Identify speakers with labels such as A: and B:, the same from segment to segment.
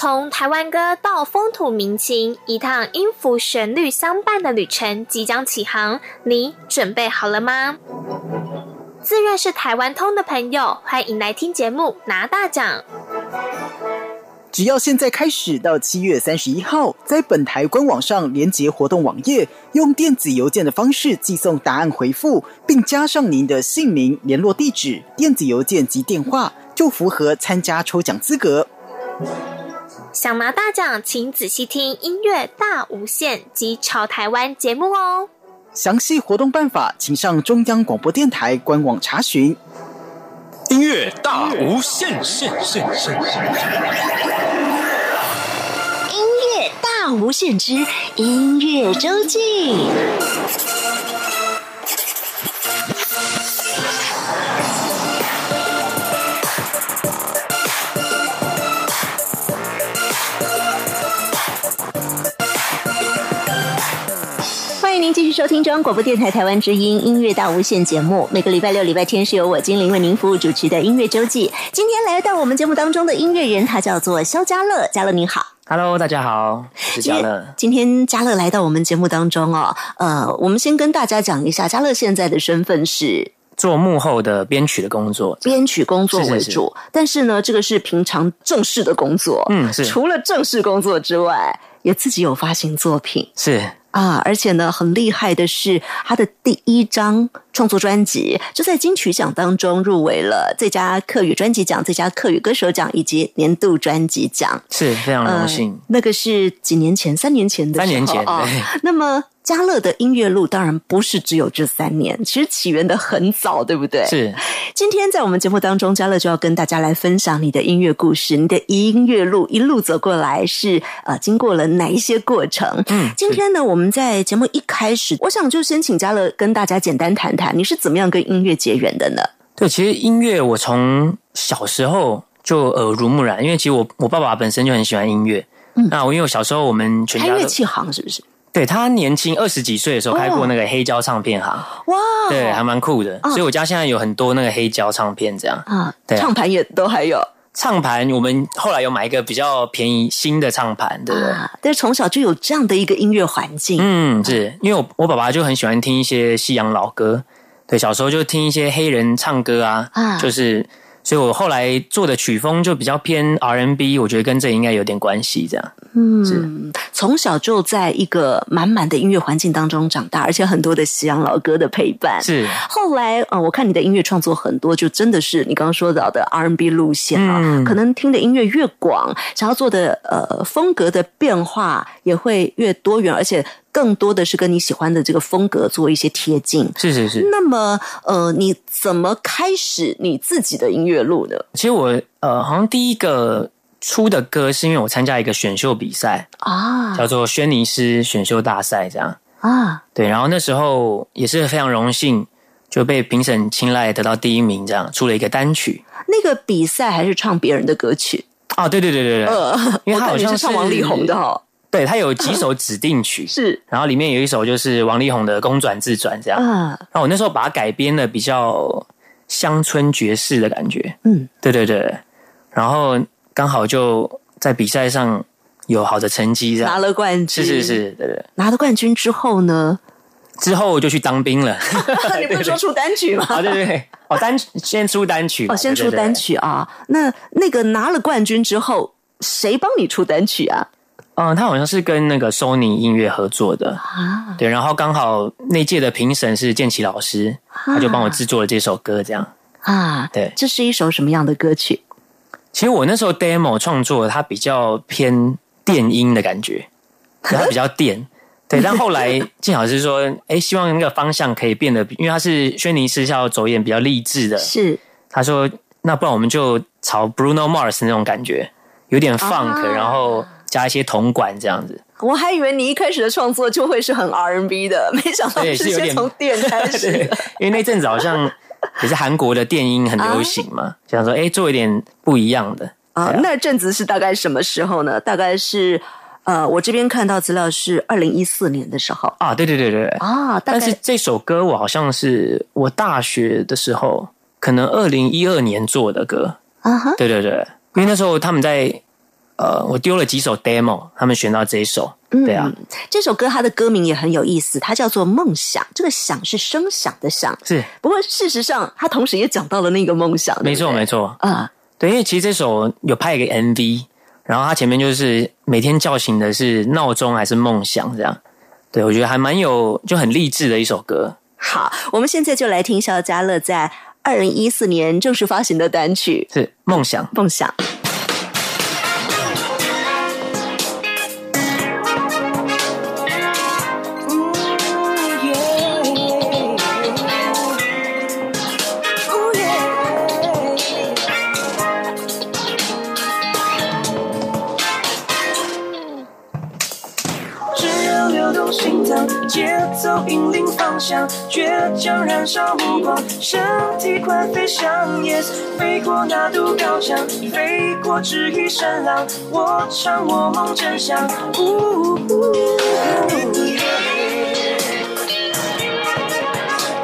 A: 从台湾歌到风土民情，一趟音符旋律相伴的旅程即将起航，你准备好了吗？自认是台湾通的朋友，欢迎来听节目拿大奖。
B: 只要现在开始到七月三十一号，在本台官网上连接活动网页，用电子邮件的方式寄送答案回复，并加上您的姓名、联络地址、电子邮件及电话，就符合参加抽奖资格。
A: 想拿大奖，请仔细听音乐大无限及潮台湾节目哦。
B: 详细活动办法，请上中央广播电台官网查询。
C: 音乐大无限，限限限
D: 音乐大无限之音乐周记。您继续收听中央广播电台台湾之音音乐大无限节目。每个礼拜六、礼拜天是由我精灵为您服务主持的音乐周记。今天来到我们节目当中的音乐人，他叫做肖家乐。家乐您好
E: ，Hello，大家好，我是家乐。
D: 今天家乐来到我们节目当中哦，呃，我们先跟大家讲一下，家乐现在的身份是
E: 做幕后的编曲的工作，
D: 编曲工作为主。但是呢，这个是平常正式的工作，
E: 嗯，是。
D: 除了正式工作之外，也自己有发行作品，
E: 是。
D: 啊，而且呢，很厉害的是，他的第一章创作专辑就在金曲奖当中入围了最佳客语专辑奖、最佳客语歌手奖以及年度专辑奖，
E: 是非常荣幸。
D: 那个是几年前，三年前的
E: 三年前啊。
D: 那么。嘉乐的音乐路当然不是只有这三年，其实起源的很早，对不对？
E: 是。
D: 今天在我们节目当中，嘉乐就要跟大家来分享你的音乐故事，你的音乐路一路走过来是呃经过了哪一些过程？嗯，今天呢，我们在节目一开始，我想就先请嘉乐跟大家简单谈谈你是怎么样跟音乐结缘的呢？
E: 对，其实音乐我从小时候就耳濡目染，因为其实我我爸爸本身就很喜欢音乐。嗯，那我因为我小时候我们全家
D: 乐器行是不是？
E: 对他年轻二十几岁的时候开过那个黑胶唱片行，哇，对，还蛮酷的。所以我家现在有很多那个黑胶唱片，这样啊，
D: 对，唱盘也都还有。
E: 唱盘我们后来有买一个比较便宜新的唱盘，对不对？
D: 但是从小就有这样的一个音乐环境，
E: 嗯，是因为我我爸爸就很喜欢听一些西洋老歌，对，小时候就听一些黑人唱歌啊，就是。所以我后来做的曲风就比较偏 R&B，我觉得跟这应该有点关系。这样，
D: 嗯，从小就在一个满满的音乐环境当中长大，而且很多的西洋老歌的陪伴。
E: 是
D: 后来，呃，我看你的音乐创作很多，就真的是你刚刚说到的 R&B 路线啊。可能听的音乐越广，想要做的呃风格的变化也会越多元，而且。更多的是跟你喜欢的这个风格做一些贴近，
E: 是是是。
D: 那么，呃，你怎么开始你自己的音乐路呢？
E: 其实我呃，好像第一个出的歌是因为我参加一个选秀比赛啊，叫做轩尼诗选秀大赛，这样啊。对，然后那时候也是非常荣幸，就被评审青睐，得到第一名，这样出了一个单曲。
D: 那个比赛还是唱别人的歌曲
E: 啊？对对对对对，呃，因为他好像
D: 是唱王力宏的哈。
E: 对他有几首指定曲
D: 是，
E: 然后里面有一首就是王力宏的《公转自转》这样。啊，那我那时候把它改编的比较乡村爵士的感觉。嗯，对对对，然后刚好就在比赛上有好的成绩，
D: 拿了冠军。
E: 是是是，对对。
D: 拿了冠军之后呢？
E: 之后就去当兵了。
D: 你不是说出单曲吗？
E: 啊，对对对，哦，单先出单曲，
D: 哦，先出单曲啊。那那个拿了冠军之后，谁帮你出单曲啊？
E: 嗯，他好像是跟那个 Sony 音乐合作的。啊，对，然后刚好那届的评审是建奇老师，他就帮我制作了这首歌，这样。啊，对，
D: 这是一首什么样的歌曲？
E: 其实我那时候 demo 创作，它比较偏电音的感觉，它比较电，对，但后来建老师说，哎，希望那个方向可以变得，因为他是轩尼诗要走演比较励志的，
D: 是，
E: 他说，那不然我们就朝 Bruno Mars 那种感觉，有点 funk，然后。加一些铜管这样子，
D: 我还以为你一开始的创作就会是很 R&B 的，没想到是先从电开 始。
E: 因为那阵子好像也是韩国的电音很流行嘛，想说哎做一点不一样的
D: 啊。那阵子是大概什么时候呢？大概是呃，我这边看到资料是二零一四年的时候
E: 啊。对对对对啊，但是这首歌我好像是我大学的时候，可能二零一二年做的歌啊。对对对，因为那时候他们在。呃，我丢了几首 demo，他们选到这一首。对啊，
D: 这首歌它的歌名也很有意思，它叫做《梦想》。这个“想”是声响的“响”，
E: 是。
D: 不过事实上，它同时也讲到了那个梦想。
E: 没错，没错。啊，对，因为其实这首有拍一个 MV，然后它前面就是每天叫醒的是闹钟还是梦想这样。对，我觉得还蛮有，就很励志的一首歌。
D: 好，我们现在就来听肖家乐在二零一四年正式发行的单曲，
E: 是《梦想》，
D: 梦想。
F: 燃烧目光，身体快飞翔，Yes，飞过那堵高墙，飞过质疑声浪，我唱我梦真相。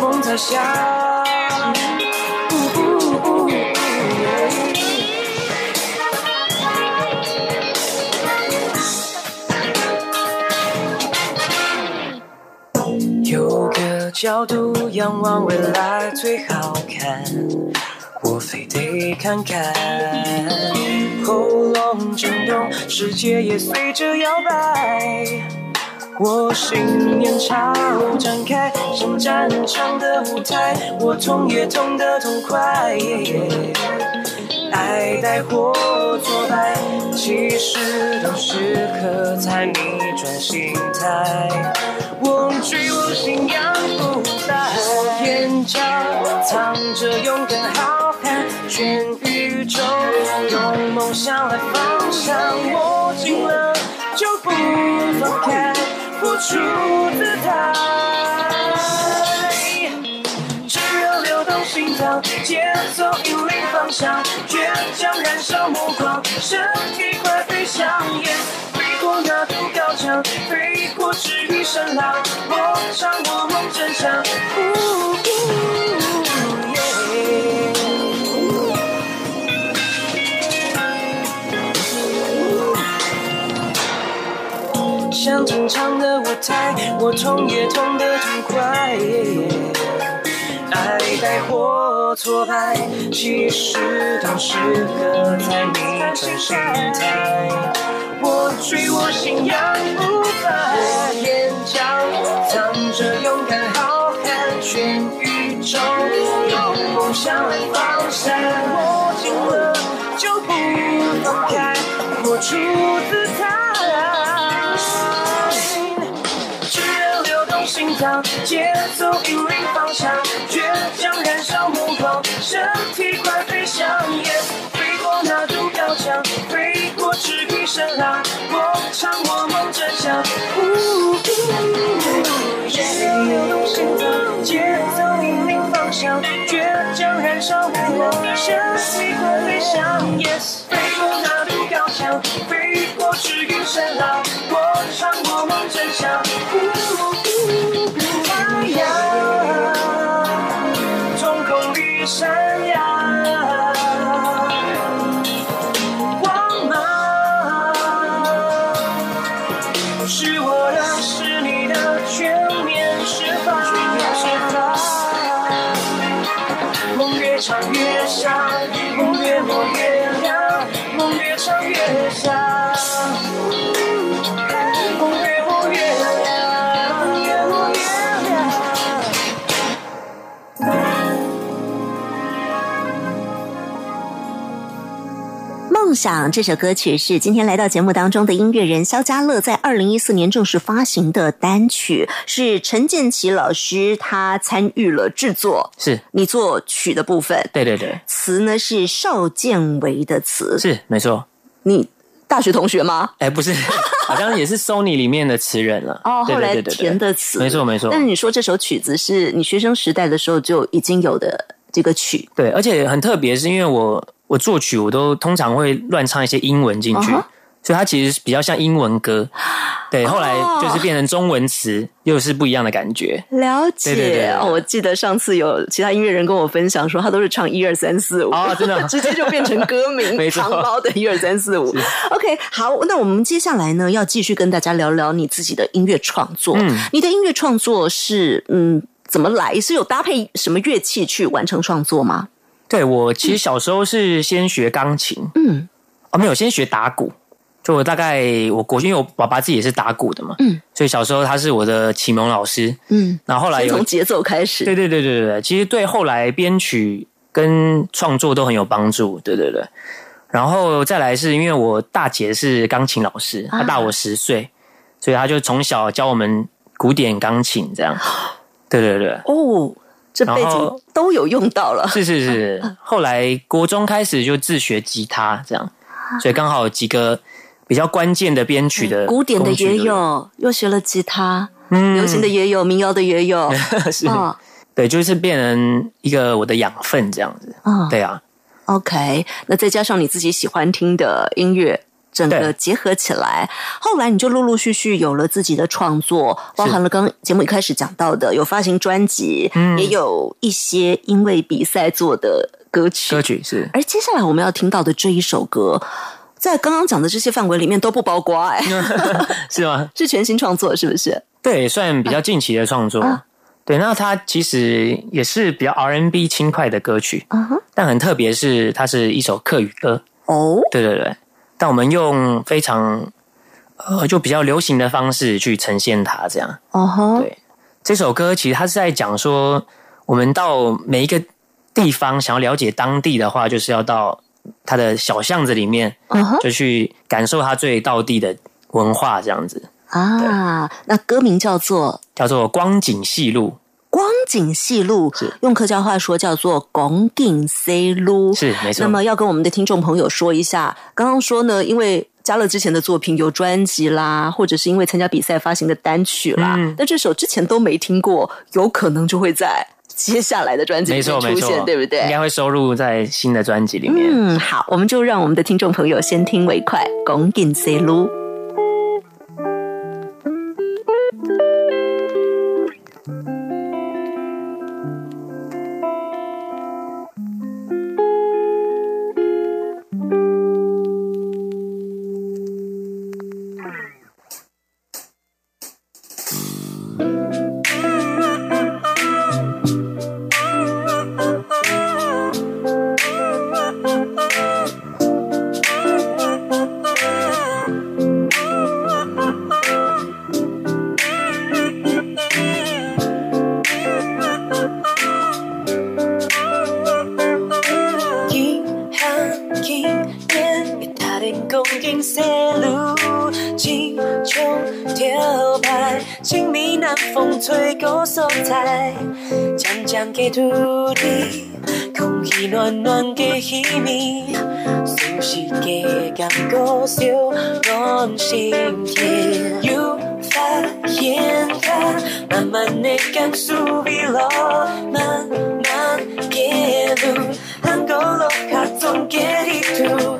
F: 梦在想。角度仰望未来最好看，我非得看看。喉咙震动，世界也随着摇摆。我信念潮展开，像战场的舞台，我痛也痛得痛快。爱带火作败，其实都是刻在逆转心态。我追我信仰不在，我眼角藏着勇敢浩瀚，全宇宙用梦想来方向。握紧了就不放开，付出姿态。心脏节奏引领方向，倔强燃烧目光，身体快飞翔，那堵高墙，飞过治愈声浪，我唱我梦真相。像正常的舞台，我痛也痛得痛快。爱带火挫败，其实都是刻在你的心态。我追我信仰不败，眼角藏着勇敢浩瀚，全宇宙用梦想来放闪。握紧了就不放开，活出姿态。心脏节奏引领方向，倔强燃烧目光，身体快飞翔，Yes，声浪，我唱我梦真相。流动心脏节奏引领方向，倔强燃烧目光，身体快飞翔，Yes，飞过那堵高墙，飞过治愈声浪，我唱我梦真相。
D: 想这首歌曲是今天来到节目当中的音乐人肖家乐在二零一四年正式发行的单曲，是陈建奇老师他参与了制作，
E: 是。
D: 你作曲的部分，
E: 对对对，
D: 词呢是邵建维的词，
E: 是没错，
D: 你大学同学吗？
E: 哎，不是，好像也是 Sony 里面的词人了，哦，
D: 后来填的词，
E: 没错没错。
D: 但是你说这首曲子是你学生时代的时候就已经有的这个曲，
E: 对，而且很特别，是因为我。我作曲我都通常会乱唱一些英文进去，所以它其实比较像英文歌。对，后来就是变成中文词，又是不一样的感觉。
D: 了解，我记得上次有其他音乐人跟我分享说，他都是唱一二三四五
E: 啊，真的
D: 直接就变成歌名，长包的一二三四五。OK，好，那我们接下来呢，要继续跟大家聊聊你自己的音乐创作。嗯，你的音乐创作是嗯怎么来？是有搭配什么乐器去完成创作吗？
E: 对我其实小时候是先学钢琴，嗯，哦没有，先学打鼓。就我大概我国因为我爸爸自己也是打鼓的嘛，嗯，所以小时候他是我的启蒙老师，嗯，然后后来
D: 从节奏开始，
E: 对对对对对，其实对后来编曲跟创作都很有帮助，对对对。然后再来是因为我大姐是钢琴老师，她大我十岁，所以她就从小教我们古典钢琴这样，对对对。
D: 哦，这背景都有用到了，
E: 是是是。后来国中开始就自学吉他这样，所以刚好几个。比较关键的编曲的，
D: 古典的也有，又学了吉他，流行的也有，民谣的也有，
E: 是，对，就是变成一个我的养分这样子，嗯，对啊
D: ，OK，那再加上你自己喜欢听的音乐，整个结合起来，后来你就陆陆续续有了自己的创作，包含了刚节目一开始讲到的，有发行专辑，也有一些因为比赛做的歌曲，
E: 歌曲是，
D: 而接下来我们要听到的这一首歌。在刚刚讲的这些范围里面都不包括哎，
E: 是吗？
D: 是全新创作是不是？
E: 对，算比较近期的创作。对，那它其实也是比较 R&B 轻快的歌曲，啊但很特别是它是一首客语歌哦。对对对，但我们用非常呃就比较流行的方式去呈现它，这样。哦吼，对，这首歌其实它是在讲说，我们到每一个地方想要了解当地的话，就是要到。他的小巷子里面，就去感受他最道地的文化，这样子
D: 啊。那歌名叫做
E: 叫做《光景细路》，
D: 光景细路用客家话说叫做“拱景细路”，
E: 是没错。
D: 那么要跟我们的听众朋友说一下，刚刚说呢，因为嘉乐之前的作品有专辑啦，或者是因为参加比赛发行的单曲啦，那这首之前都没听过，有可能就会在。接下来的专辑没错出现，对不对？
E: 应该会收录在新的专辑里面。
D: 嗯，好，我们就让我们的听众朋友先听为快，恭敬 say 路。
F: 的土地，空气暖暖的气味，熟悉的感觉烧暖心田。又发现它慢慢的感受未来，慢慢揭露，能够落下总给地图，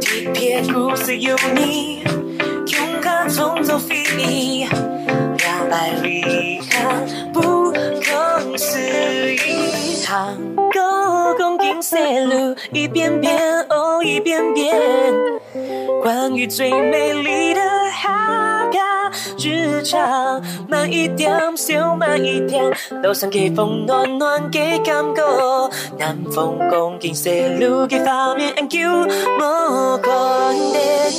F: 特别故事有你，走飞，两百里看。是一趟高空景色路，一遍遍哦，一遍遍，关于最美丽的哈嘎日常，慢一点，小慢一点，路上给风暖暖给感觉，南风公景色路给画面安 Q 莫关联，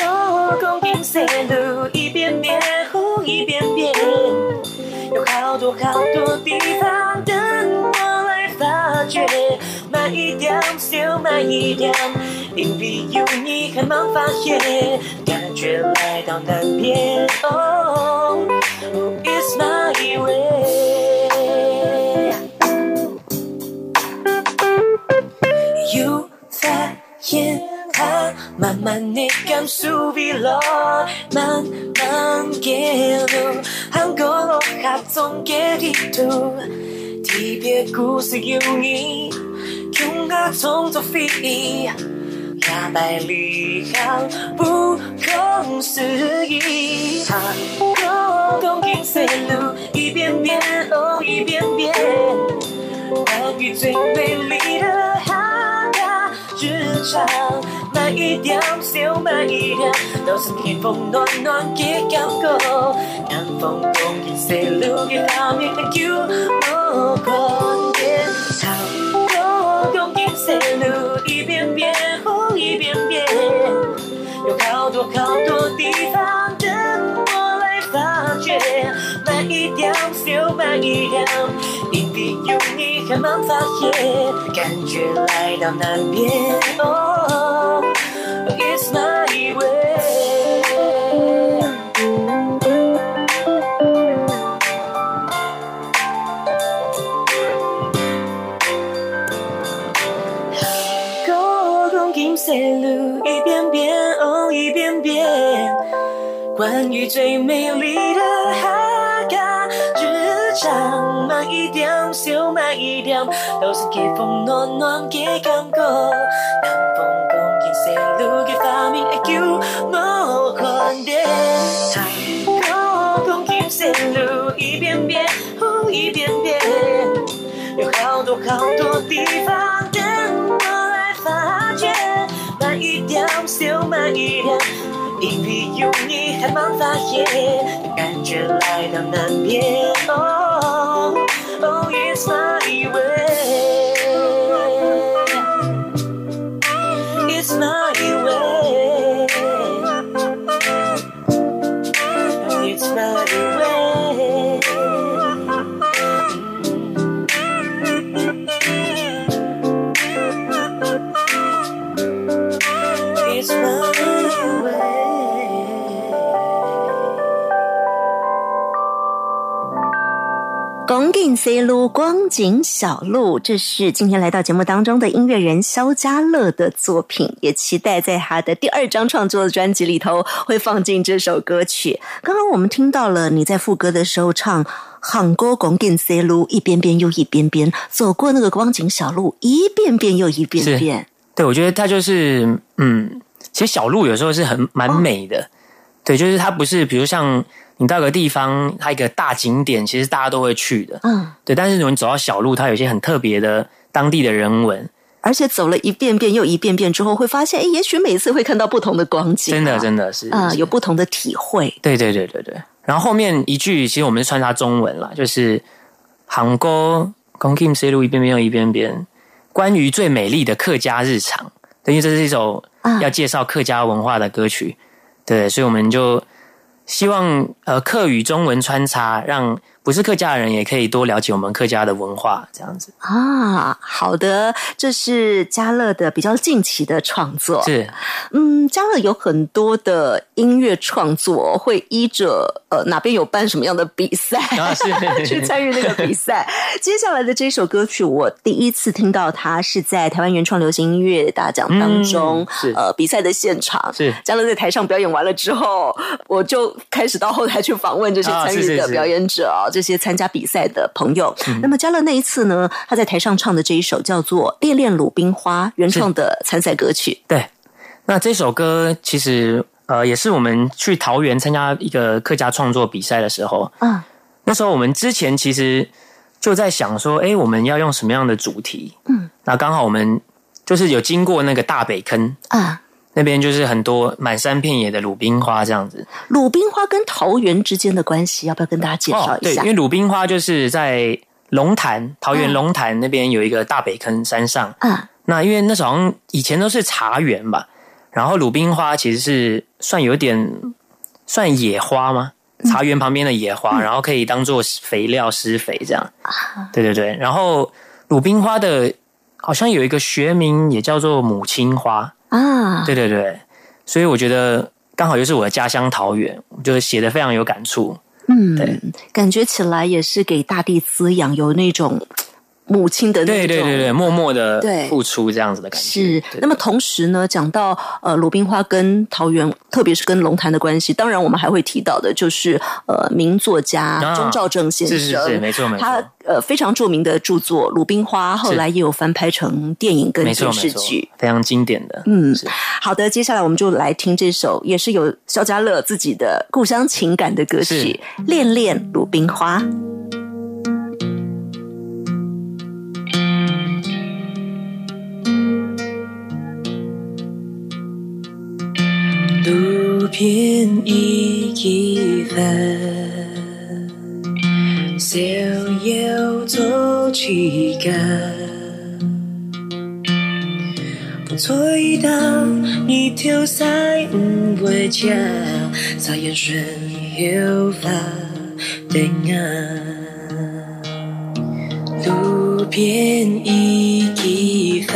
F: 高空景色路，一遍遍哦，一遍遍。有好多好多地方等我来发掘，慢一点，就慢一点，因为有你很忙发现，感觉来到南边。Oh, it's my way. You 发现它慢慢的感受比落，慢慢给路，韩国。它总给地图，特别故事有你，用它创作飞，两打败离行不可思议。哈，东京西路一遍遍哦一遍遍，关于最美丽的哈嘎日常，慢一点，小慢一点，都是给风暖暖嘅感觉。南风东京西路嘅画面，叫我看见。好，东京西路点，一定有你还蛮发现，感觉来到南边哦，It's my way。高空金色路一遍遍。哦一遍遍，关于最美丽慢一点，都是给风暖暖嘅感觉。南风共建西路嘅发明，爱叫莫看点。海沟共建西路，一遍遍，一遍遍，有好多好多地方等我来发掘。慢一点，就慢一点，一笔有你还蛮发现，感觉来到南边。Oh, oh, it's my
D: 光景 C 路，光景小路，这是今天来到节目当中的音乐人肖家乐的作品，也期待在他的第二张创作的专辑里头会放进这首歌曲。刚刚我们听到了你在副歌的时候唱“喊歌光景 C 路”，一遍遍又一遍遍走过那个光景小路，一遍遍又一遍遍。
E: 对，我觉得它就是，嗯，其实小路有时候是很蛮美的，对，就是它不是，比如像你到个地方，它一个大景点，其实大家都会去的，
D: 嗯，
E: 对，但是如果你走到小路，它有一些很特别的当地的人文，
D: 而且走了一遍遍又一遍遍之后，会发现，哎，也许每次会看到不同的光景、啊，
E: 真的真的是
D: 啊、
E: 是。
D: 有不同的体会。
E: 对对对对对。然后后面一句，其实我们是穿插中文啦，就是“杭沟公 Kim 西路一遍遍又一遍遍”，关于最美丽的客家日常。对因为这是一首
D: 啊
E: 要介绍客家文化的歌曲，对，所以我们就希望呃客语中文穿插，让不是客家的人也可以多了解我们客家的文化，这样子。
D: 啊，好的，这是嘉乐的比较近期的创作。
E: 是。
D: 嗯，嘉乐有很多的音乐创作，会依着呃哪边有办什么样的比赛、去参与那个比赛。接下来的这首歌曲，我第一次听到它是在台湾原创流行音乐大奖当中，呃比赛的现场。
E: 是。
D: 嘉乐在台上表演完了之后，我就开始到后台去访问这些
E: 啊
D: 参与的表演者啊，这些参加比赛的朋友。那么嘉乐那一次呢，他在台上唱的这一首叫做《恋恋鲁冰花》原创的参赛歌曲。
E: 对。那这首歌其实呃也是我们去桃园参加一个客家创作比赛的时候，
D: 啊，
E: 那时候我们之前其实就在想说，哎，我们要用什么样的主题？
D: 嗯，
E: 那刚好我们就是有经过那个大北坑
D: 啊，
E: 那边，就是很多满山遍野的鲁冰花这样子。
D: 鲁冰花跟桃园之间的关系，要不要跟大家介绍
E: 哦，对，
D: 一下？
E: 因为鲁冰花就是在龙潭，桃园龙潭那边有一个大北坑山上。
D: 啊，
E: 那因为那时候好像以前都是茶园吧，然后鲁冰花其实是算有点算野花吗？茶园旁边的野花，然后可以当做肥料施肥这样。啊对对对，然后鲁冰花的好像有一个学名也叫做母亲花。
D: 啊，
E: 对对对，所以我觉得刚好又是我的家乡桃园，就是写的非常有感触。
D: 嗯，
E: 对，
D: 感觉起来也是给大地滋养，有那种母亲的那种，
E: 对对对对，默默的付出这样子的感
D: 觉。是。那么同时呢，讲到呃鲁冰花跟桃园，特别是跟龙潭的关系，当然我们还会提到的，就是呃名作家钟兆正先生，
E: 是是是，没错没错。
D: 他呃非常著名的著作《鲁冰花》，后来也有翻拍成电影跟电视剧，
E: 非常经典的。
D: 嗯，好的，接下来我们就来听这首也是有肖家乐自己的故乡情感的歌曲《恋恋鲁冰花》。
F: 路边一枝花，逍遥做几个？吹到一条线不会桥，在眼神有发的啊。路边一枝花。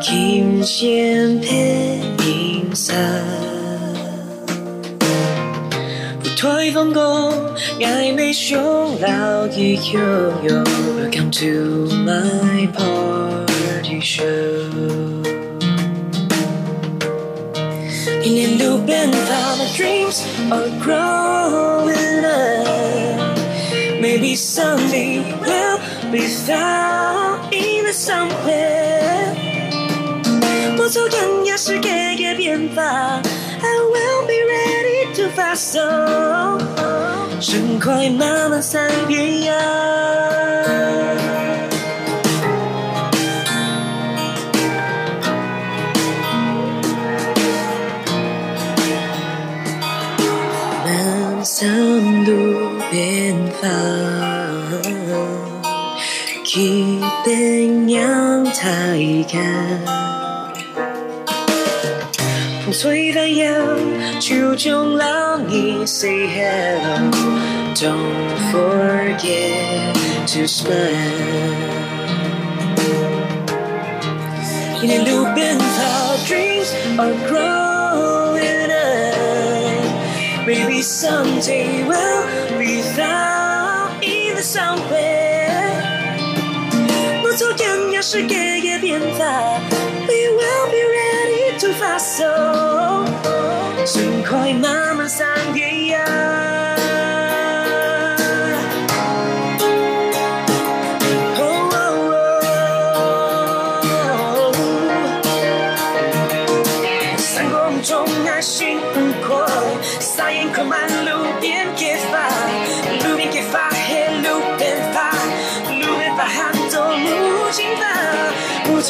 F: 琴弦配 音色，不退风光，暧昧终老已拥有。Welcome to my party show。一年路边花，My dreams are growing up。Maybe someday we'll be found in the somewhere。 我走更也是给个变法，I will be ready to fast on，生快慢慢散遍呀。漫山路边放，记得阳台看。吹翻扬，就中让你 say hello。Don't forget to smile。一年路边草，dreams are growing up。Maybe someday we'll be found in the somewhere。我走样样是给个变化，We will be ready To fast。生快慢慢散遍呀。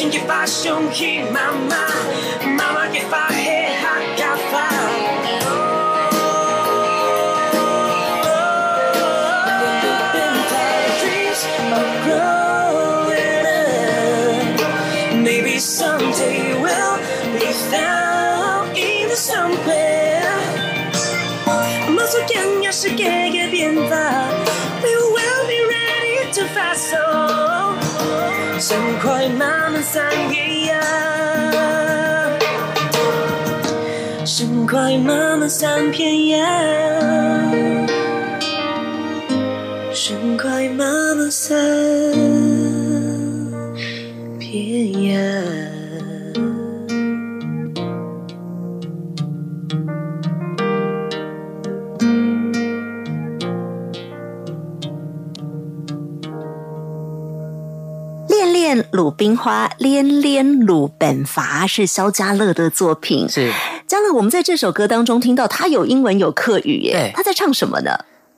F: 发，母亲结发兄弟妈妈，妈妈结发黑哈嘎发。是给个变生快慢慢散遍呀，生快慢慢散遍呀，生快慢慢散
D: 鲁冰花恋恋鲁本伐是肖家乐的作品。
E: 是
D: 家乐，我们在这首歌当中听到他有英文有客语耶，他在唱什么呢？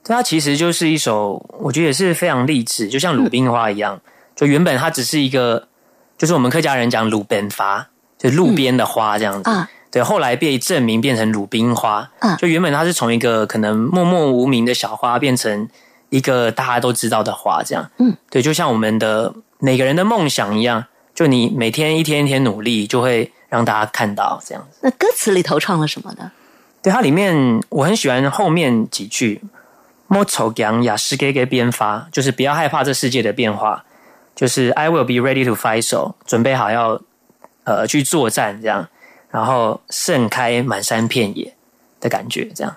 E: 他其实就是一首，我觉得也是非常励志，就像鲁冰花一样。就原本它只是一个，就是我们客家人讲鲁本伐，就路边的花这样子。对，后来被证明变成鲁冰花。就原本它是从一个可能默默无名的小花，变成一个大家都知道的话，这样。嗯，对，就像我们的。每个人的梦想一样，就你每天一天一天努力，就会让大家看到这样子。
D: 那歌词里头唱了什么呢？
E: 对，它里面我很喜欢后面几句，“莫愁讲雅诗给给编发”，就是不要害怕这世界的变化，就是 “I will be ready to fight”，手准备好要呃去作战，这样，然后盛开满山遍野的感觉，这样。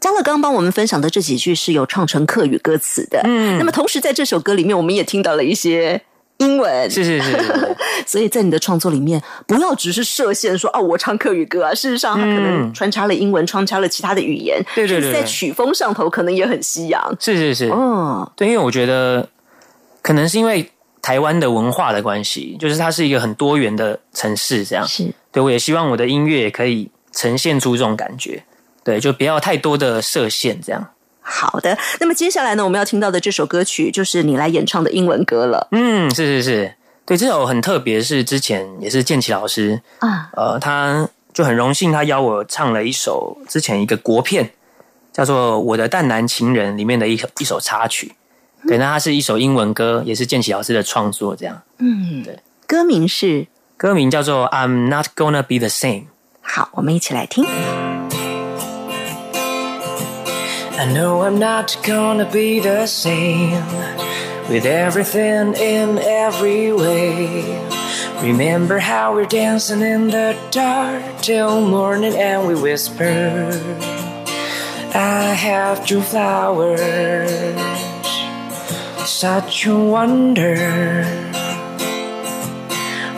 D: 嘉乐刚刚帮我们分享的这几句是有唱成客语歌词的，嗯，那么同时在这首歌里面，我们也听到了一些英文，
E: 是是是，
D: 所以在你的创作里面，不要只是设限说哦，我唱客语歌啊，事实上它可能穿插了英文，穿插了其他的语言，
E: 对对对，
D: 在曲风上头可能也很西洋，
E: 是是是，嗯，对，因为我觉得可能是因为台湾的文化的关系，就是它是一个很多元的城市，这样。
D: 是，
E: 对我也希望我的音乐也可以呈现出这种感觉。对，就不要太多的设限，这样。
D: 好的，那么接下来呢，我们要听到的这首歌曲就是你来演唱的英文歌了。
E: 嗯，是是是，对，这首很特别，是之前也是建奇老师啊，呃，他就很荣幸，他邀我唱了一首之前一个国片，叫做《我的淡蓝情人》里面的一首一首插曲。对，那它是一首英文歌，也是建奇老师的创作，这样。
D: 嗯，对，歌名是
E: 歌名叫做《I'm Not Gonna Be the Same》。
D: 好，我们一起来听。
F: I know I'm not gonna be the same with everything in every way. Remember how we're dancing in the dark till morning and we whisper, I have true flowers, such a wonder.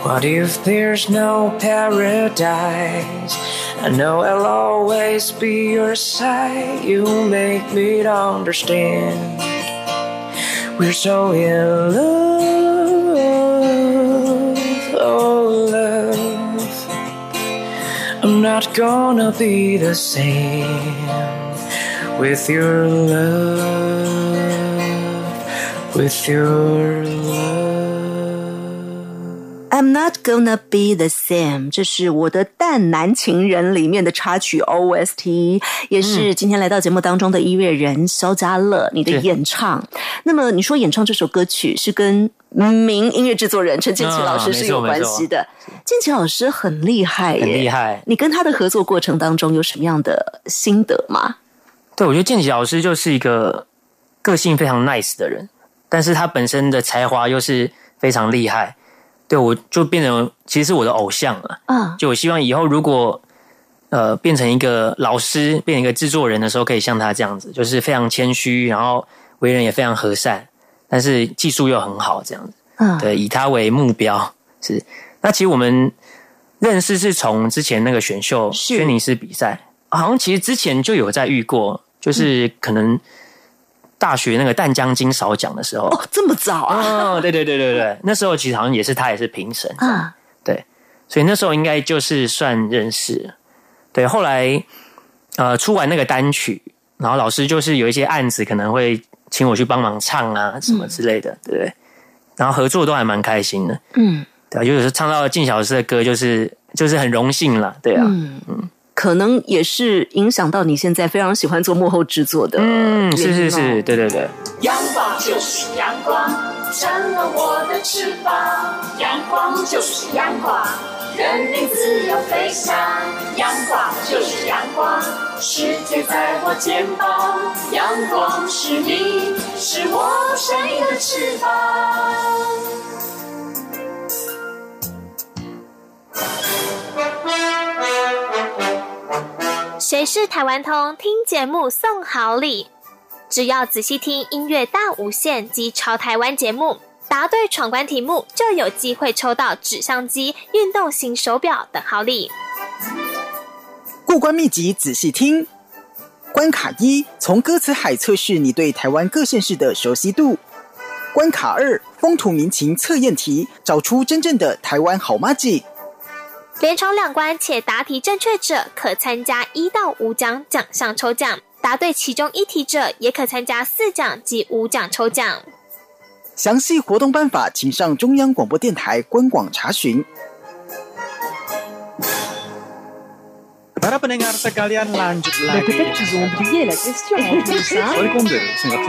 F: What if there's no paradise? I know I'll always be your side. You make me understand. We're so in love, oh love. I'm not gonna be the same with your love, with your love.
D: I'm not gonna be the same，这是我的淡男情人里面的插曲 OST，也是今天来到节目当中的音乐人肖家乐你的演唱。那么你说演唱这首歌曲是跟名音乐制作人陈建奇老师是有关系的？建奇老师很厉害，
E: 很厉害。
D: 你跟他的合作过程当中有什么样的心得吗？
E: 对，我觉得建奇老师就是一个个性非常 nice 的人，但是他本身的才华又是非常厉害。对，我就变成其实是我的偶像了。嗯，就我希望以后如果呃变成一个老师，变成一个制作人的时候，可以像他这样子，就是非常谦虚，然后为人也非常和善，但是技术又很好，这样子。嗯，对，以他为目标是。那其实我们认识是从之前那个选秀轩尼诗比赛，好像其实之前就有在遇过，就是可能。大学那个淡江金勺奖的时候，
D: 哦，这么早啊！
E: 哦，对对对对对，那时候其实好像也是他也是评审。啊，对，所以那时候应该就是算认识。对，后来呃出完那个单曲，然后老师就是有一些案子可能会请我去帮忙唱啊什么之类的，对不对？然后合作都还蛮开心的，嗯，对，就有时候唱到静小师的歌，就是就是很荣幸了，对啊，嗯。嗯。
D: 可能也是影响到你现在非常喜欢做幕后制作的，
E: 嗯，是是是，对对对。
G: 阳光就是阳光，成了我的翅膀。阳光就是阳光，任你自由飞翔。阳光就是阳光，世界在我肩膀。阳光是你，是我生命的翅膀。
A: 谁是台湾通？听节目送好礼，只要仔细听音乐大无限及超台湾节目，答对闯关题目就有机会抽到纸相机、运动型手表等好礼。
B: 过关秘籍仔细听，关卡一：从歌词海测试你对台湾各县市的熟悉度；关卡二：风土民情测验题，找出真正的台湾好妈姐。
A: 连闯两关且答题正确者，可参加一到五奖奖项抽奖；答对其中一题者，也可参加四奖及五奖抽奖。
B: 详细活动办法，请上中央广播电台官网查询。Para pendengar sekalian lanjut lagi. Peut-être qu'ils ont oublié la question en plus, hein? Секунды,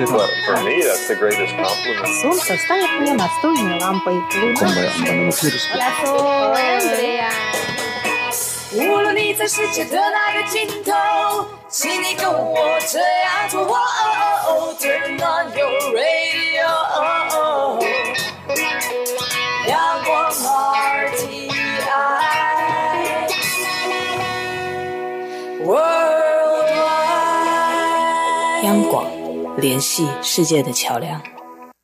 H: Well, for me, that's the greatest compliment. Солнце станет мне настольной лампой. Hola, Andrea. 无论你在世界的哪个尽头，请你跟我这样做。Turn on your radio.
I: 联系世界的桥梁。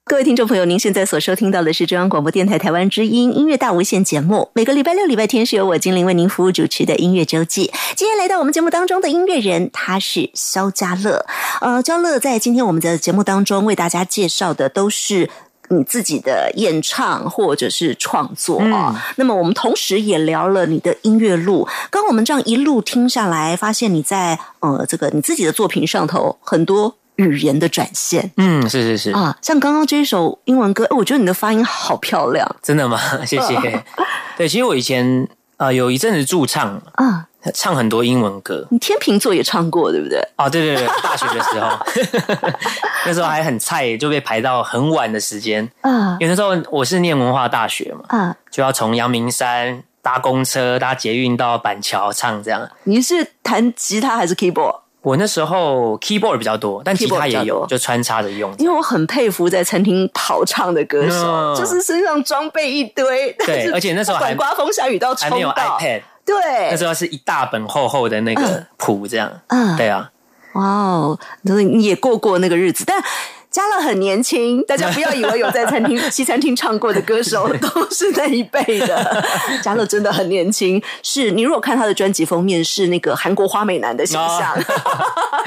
D: 各位听众朋友，您现在所收听到的是中央广播电台台湾之音音乐大无限节目。每个礼拜六、礼拜天是由我精灵为您服务主持的音乐周记。今天来到我们节目当中的音乐人，他是肖家乐。呃，焦乐在今天我们的节目当中为大家介绍的都是你自己的演唱或者是创作啊。那么我们同时也聊了你的音乐路。刚我们这样一路听下来，发现你在呃这个你自己的作品上头很多。语言的展现，
E: 嗯，是是是
D: 啊，像刚刚这一首英文歌，我觉得你的发音好漂亮，
E: 真的吗？谢谢。对，其实我以前啊有一阵子驻唱啊，唱很多英文歌。
D: 你天秤座也唱过，对不对？
E: 哦，对对对，大学的时候，那时候还很菜，就被排到很晚的时间啊。因为那时候我是念文化大学嘛，啊，就要从阳明山搭公车、搭捷运到板桥唱这样。
D: 你是弹吉他还是 keyboard？
E: 我那时候 keyboard 比较多，但吉他也有，就穿插着用。
D: 因为我很佩服在餐厅跑唱的歌手，就是身上装备一堆，
E: 对，而且那时候还
D: 刮风下雨都要
E: 还没有 iPad，
D: 对，
E: 那时候是一大本厚厚的那个谱，这样，嗯，对啊，
D: 哇哦，就是你也过过那个日子，但。嘉乐很年轻，大家不要以为有在餐厅 西餐厅唱过的歌手都是那一辈的。嘉乐真的很年轻，是你如果看他的专辑封面是那个韩国花美男的形象。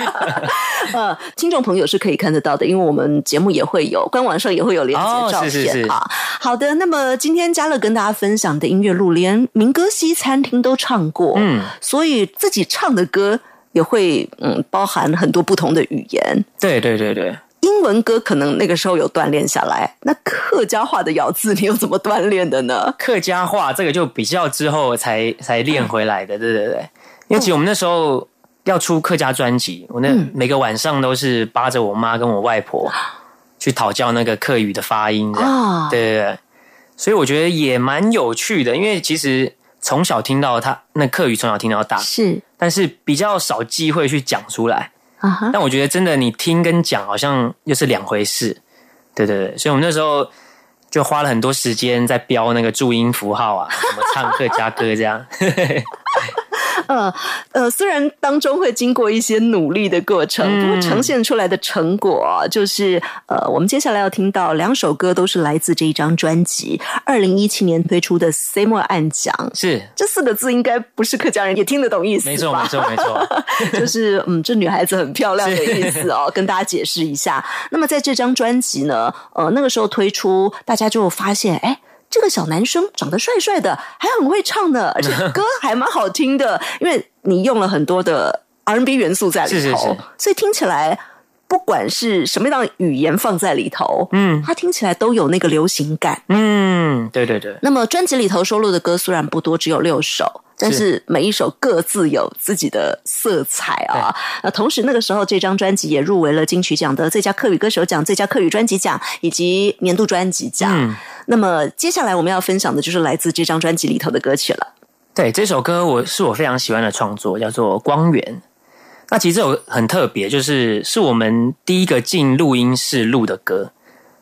D: 呃，听众朋友是可以看得到的，因为我们节目也会有官网上也会有连接照片啊。好的，那么今天嘉乐跟大家分享的音乐录，连民歌西餐厅都唱过，嗯，所以自己唱的歌也会嗯包含很多不同的语言。
E: 对对对对。
D: 英文歌可能那个时候有锻炼下来，那客家话的咬字你又怎么锻炼的呢？
E: 客家话这个就比较之后才才练回来的，对对对。因为其实我们那时候要出客家专辑，我那每个晚上都是扒着我妈跟我外婆去讨教那个客语的发音，啊，对对对。所以我觉得也蛮有趣的，因为其实从小听到他那客语，从小听到大，
D: 是，
E: 但是比较少机会去讲出来。但我觉得真的，你听跟讲好像又是两回事，对对对，所以我们那时候就花了很多时间在标那个注音符号啊，什么唱客家歌这样。
D: 呃呃，虽然当中会经过一些努力的过程，不过呈现出来的成果就是呃，我们接下来要听到两首歌都是来自这一张专辑，二零一七年推出的《C 莫暗讲》，
E: 是
D: 这四个字应该不是客家人也听得懂意思，
E: 没错没错没错，
D: 就是嗯，这女孩子很漂亮的意思哦，跟大家解释一下。那么在这张专辑呢，呃，那个时候推出，大家就发现哎。这个小男生长得帅帅的，还很会唱的，而且歌还蛮好听的。因为你用了很多的 R&B 元素在里头，所以听起来不管是什么样的语言放在里头，嗯，它听起来都有那个流行感。
E: 嗯，对对对。
D: 那么专辑里头收录的歌虽然不多，只有六首。但是每一首各自有自己的色彩啊！那同时那个时候这张专辑也入围了金曲奖的最佳客语歌手奖、最佳客语专辑奖以及年度专辑奖。那么接下来我们要分享的就是来自这张专辑里头的歌曲了。
E: 对，这首歌我是我非常喜欢的创作，叫做《光源》。那其实这首很特别，就是是我们第一个进录音室录的歌。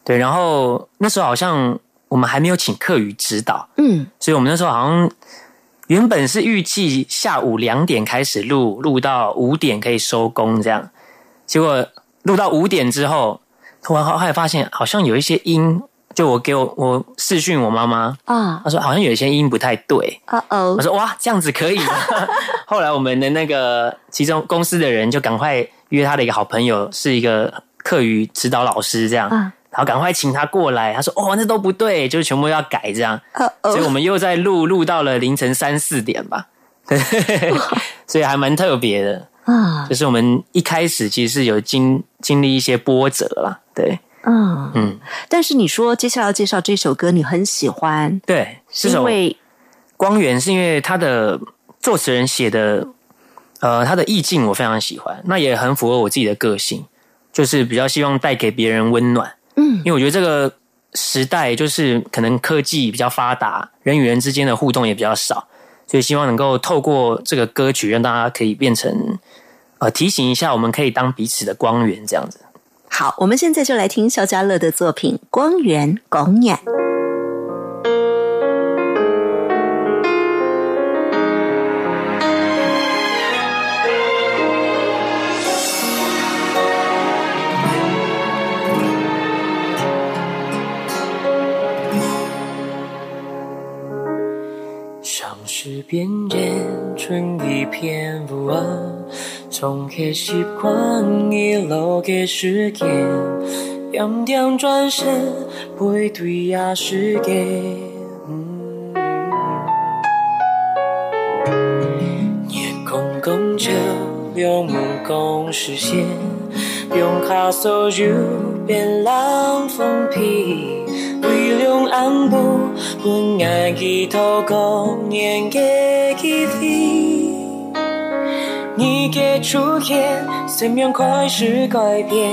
E: 对，然后那时候好像我们还没有请课语指导，嗯，所以我们那时候好像。原本是预计下午两点开始录，录到五点可以收工这样。结果录到五点之后，突然后来发现好像有一些音，就我给我我视讯我妈妈啊，她说好像有一些音不太对。哦哦，我说哇这样子可以吗？后来我们的那个其中公司的人就赶快约他的一个好朋友，是一个课余指导老师这样。然后赶快请他过来，他说：“哦，那都不对，就是全部要改这样。”所以我们又在录，录到了凌晨三四点吧。对，所以还蛮特别的啊。就是我们一开始其实是有经经历一些波折啦。对，嗯
D: 嗯。但是你说接下来要介绍这首歌，你很喜欢，
E: 对，
D: 是因为
E: 光源，是因为他的作词人写的，呃，他的意境我非常喜欢，那也很符合我自己的个性，就是比较希望带给别人温暖。嗯，因为我觉得这个时代就是可能科技比较发达，人与人之间的互动也比较少，所以希望能够透过这个歌曲，让大家可以变成呃提醒一下，我们可以当彼此的光源这样子。
D: 好，我们现在就来听肖家乐的作品《光源光眼》。
F: 城市边缘，春意翩舞。从开习惯一路的时间，点点转身背对呀世界。夜空共照亮目共实现，用卡所有变浪风披。微亮暗部，本爱一头公年嘅气息。你的出现，生命开始改变，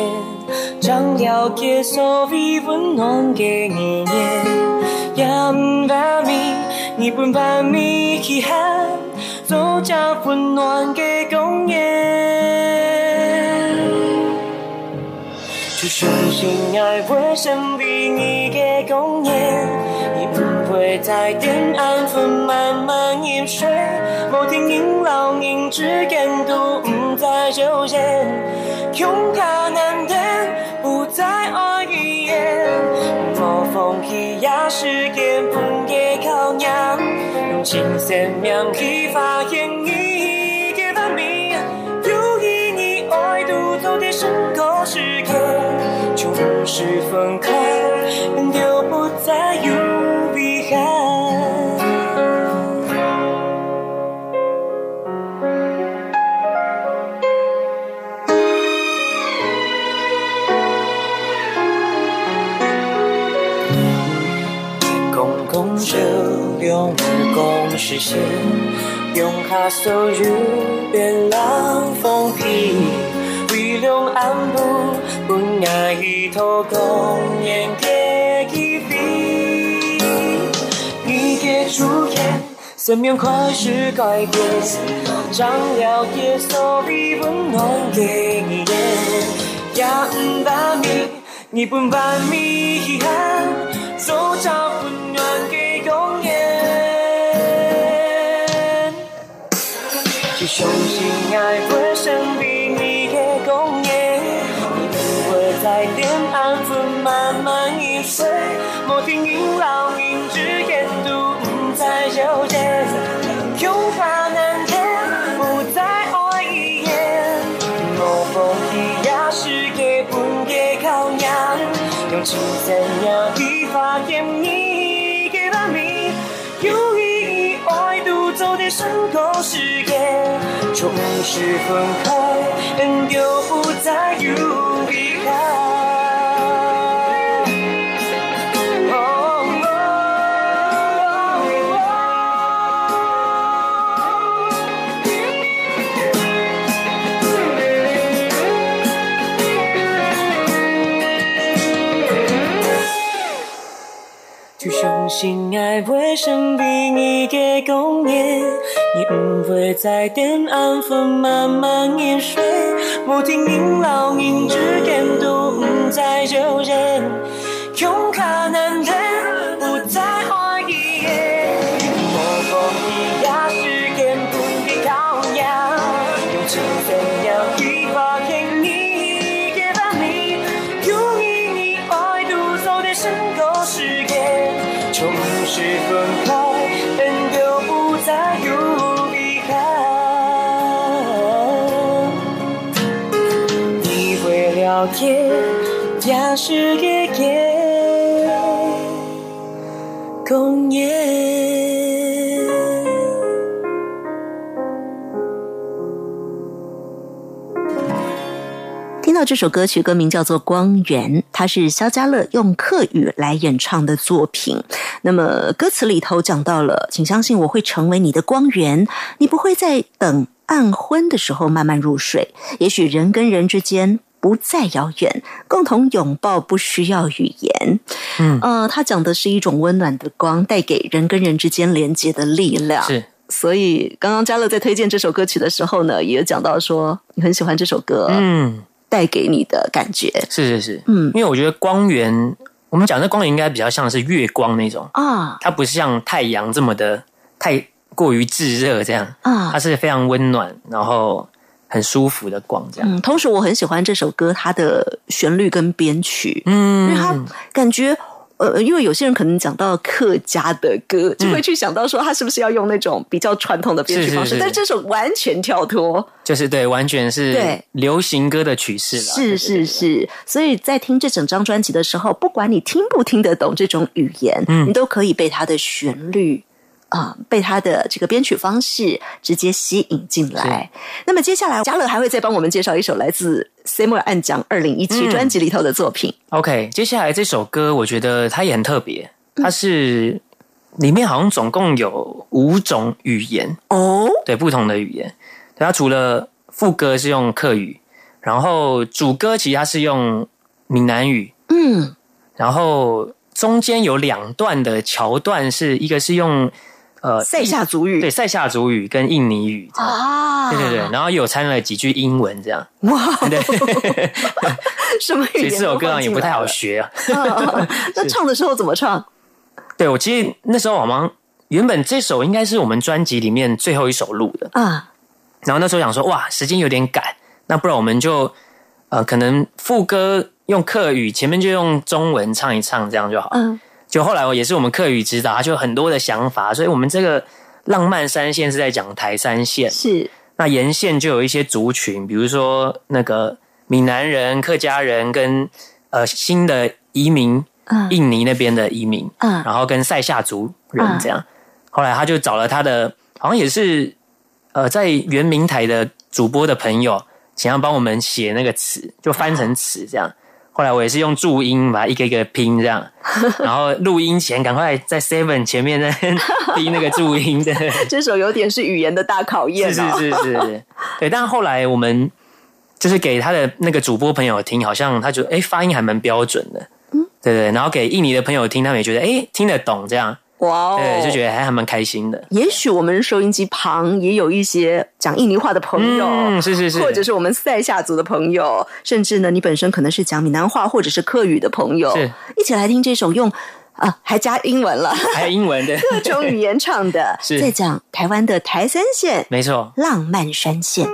F: 将了解所谓温暖的语言。也唔怕咪，你不怕咪遗憾，做着温暖的公园。就相信爱会生比你的公演，你不会再点安分慢慢饮水，某天因老因之间都不再纠结，勇敢难等，不再爱语言，某风起呀时间不也考验，用尽生命去发现你的完美，有意你爱独走的深刻时间。就是分开，无共实现，用下所有变浪风披。微亮暗部，本爱一头公年的一笔。你的出现，生命开始改变，将了解所谓温暖的语言。也唔怕咪，你不怕咪遗憾，走着温相信爱会生比你的公演，你不会在点安分慢慢饮水，某天因老因之间都不再纠结，恐怕难天不再爱一眼，某风一呀是给不给考验，用尽怎样去发现你给了你，有意义爱独走的深刻时。总是分开，就不再有遗憾。就相信爱会生比你的公演，你不会在点安分慢慢一睡，不停音老音之间都不再纠结，勇敢这是个夜公演。
D: 听到这首歌曲，歌名叫做《光源》，它是萧家乐用客语来演唱的作品。那么歌词里头讲到了，请相信我会成为你的光源，你不会在等暗昏的时候慢慢入睡。也许人跟人之间不再遥远，共同拥抱不需要语言。嗯，呃，他讲的是一种温暖的光，带给人跟人之间连接的力量。
E: 是。
D: 所以刚刚嘉乐在推荐这首歌曲的时候呢，也有讲到说你很喜欢这首歌。嗯。带给你的感觉
E: 是是是，嗯，因为我觉得光源，我们讲的光源应该比较像是月光那种啊，它不是像太阳这么的太过于炙热这样啊，它是非常温暖，然后很舒服的逛这样。
D: 嗯，同时我很喜欢这首歌它的旋律跟编曲，嗯，因为它感觉呃，因为有些人可能讲到客家的歌，就会去想到说他是不是要用那种比较传统的编曲方式，但这首完全跳脱，
E: 就是对，完全是
D: 对。
E: 流行歌的曲式了。
D: 是是是，所以在听这整张专辑的时候，不管你听不听得懂这种语言，嗯，你都可以被它的旋律。啊，被他的这个编曲方式直接吸引进来。那么接下来，嘉乐还会再帮我们介绍一首来自 Samuel 暗讲二零一七专辑里头的作品。
E: OK，接下来这首歌我觉得它也很特别，它是里面好像总共有五种语言哦，对，不同的语言。它除了副歌是用客语，然后主歌其实它是用闽南语，嗯，然后中间有两段的桥段是一个是用。
D: 呃，塞夏族语
E: 对，塞夏族语跟印尼语啊，对对对，然后有掺了几句英文，这样哇，对，
D: 什么语言？
E: 这首歌也不太好学啊。
D: 那唱的时候怎么唱？
E: 对我其实那时候我们原本这首应该是我们专辑里面最后一首录的啊，然后那时候想说哇，时间有点赶，那不然我们就呃，可能副歌用客语，前面就用中文唱一唱，这样就好。嗯。就后来我也是我们课语指导，他就很多的想法，所以我们这个浪漫三线是在讲台三线，
D: 是。
E: 那沿线就有一些族群，比如说那个闽南人、客家人跟呃新的移民，印尼那边的移民，嗯，然后跟塞夏族人这样。后来他就找了他的，好像也是呃在原明台的主播的朋友，想要帮我们写那个词，就翻成词这样。后来我也是用注音把它一个一个拼这样，然后录音前赶快在 Seven 前面那 拼那个注音的。
D: 这首有点是语言的大考验，
E: 是是是是，对。但后来我们就是给他的那个主播朋友听，好像他觉得哎发音还蛮标准的，嗯，对对。然后给印尼的朋友听，他们也觉得哎听得懂这样。哇哦，对，就觉得还还蛮开心的。
D: 也许我们收音机旁也有一些讲印尼话的朋友，
E: 嗯，是是是，
D: 或者是我们塞夏族的朋友，甚至呢，你本身可能是讲闽南话或者是客语的朋友，
E: 是，
D: 一起来听这首用啊，还加英文了，
E: 还有英文的。
D: 各种语言唱的，
E: 是。
D: 在讲台湾的台三线，
E: 没错，
D: 浪漫山线。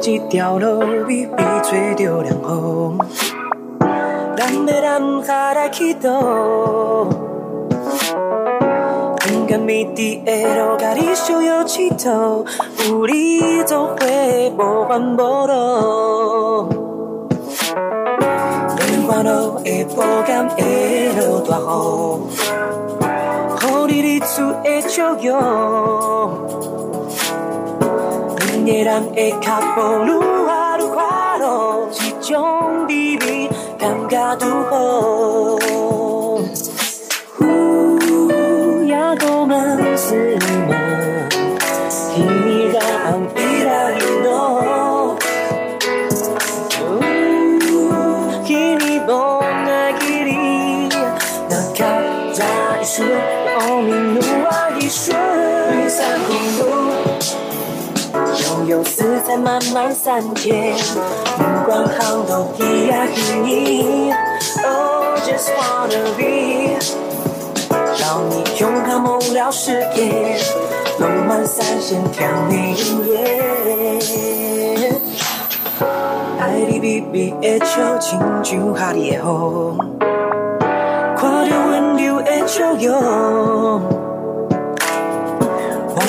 F: 这条路微微吹着凉风，咱要南下来去倒？勇敢迷伫的路，甲你相约佚佗，有你作伙无烦无恼。连烦恼的不甘会落大雨，予你日出的照耀。个人的脚步愈来愈快乐，这种滋味感觉拄好。呜，呀，多么斯文，依然依然浓。呜，给你梦的给你，那卡在一瞬，我命怒啊一瞬，雨伞公路。拥有色彩慢慢散结，不管好多一呀一你，Oh just wanna be，让你勇敢梦了世界，浪漫三线跳你音乐。爱你微微的笑，亲像夏日的风，看着温柔的笑容。